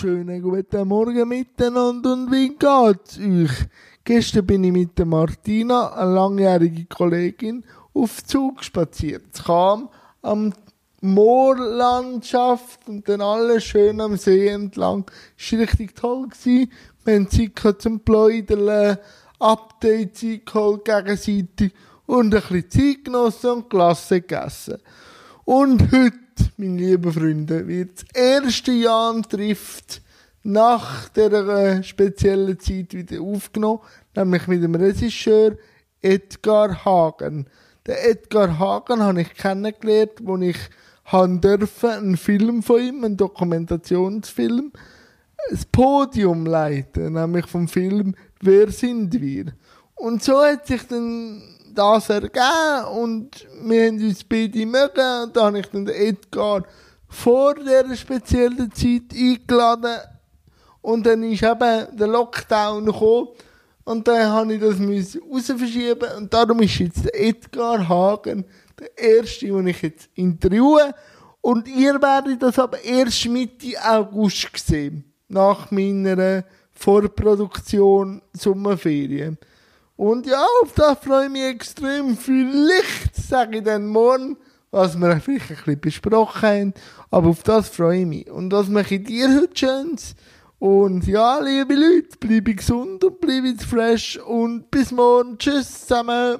Schönen guten Morgen miteinander und wie geht's euch? Gestern bin ich mit der Martina, eine langjährige Kollegin, auf Zug spaziert. Es kam am Moorlandschaft und dann alles schön am See entlang. Es war richtig toll. Wir haben Zeit zum Pläudeln, Update geholt gegenseitig und ein bisschen Zeit genossen und Klasse gegessen. Und heute, meine lieben Freunde, wird das erste Jahr trifft nach der speziellen Zeit wieder aufgenommen, nämlich mit dem Regisseur Edgar Hagen. Den Edgar Hagen habe ich kennengelernt, wo ich haben dürfen, einen Film von ihm, einen Dokumentationsfilm, das Podium leiten, nämlich vom Film Wer sind wir? Und so hat sich dann das ergeben und wir haben uns beide mögen und da habe ich dann Edgar vor dieser speziellen Zeit eingeladen und dann ist eben der Lockdown gekommen und dann habe ich das raus verschieben und darum ist jetzt der Edgar Hagen der erste, den ich jetzt interviewe und ihr werdet das aber erst Mitte August sehen, nach meiner Vorproduktion Sommerferien. Und ja, auf das freue ich mich extrem. Vielleicht sage ich dann morgen, was wir vielleicht ein bisschen besprochen haben. Aber auf das freue ich mich. Und was mache ich dir heute Schönes? Und ja, liebe Leute, bleibe gesund und bleibe fresh. Und bis morgen. Tschüss zusammen.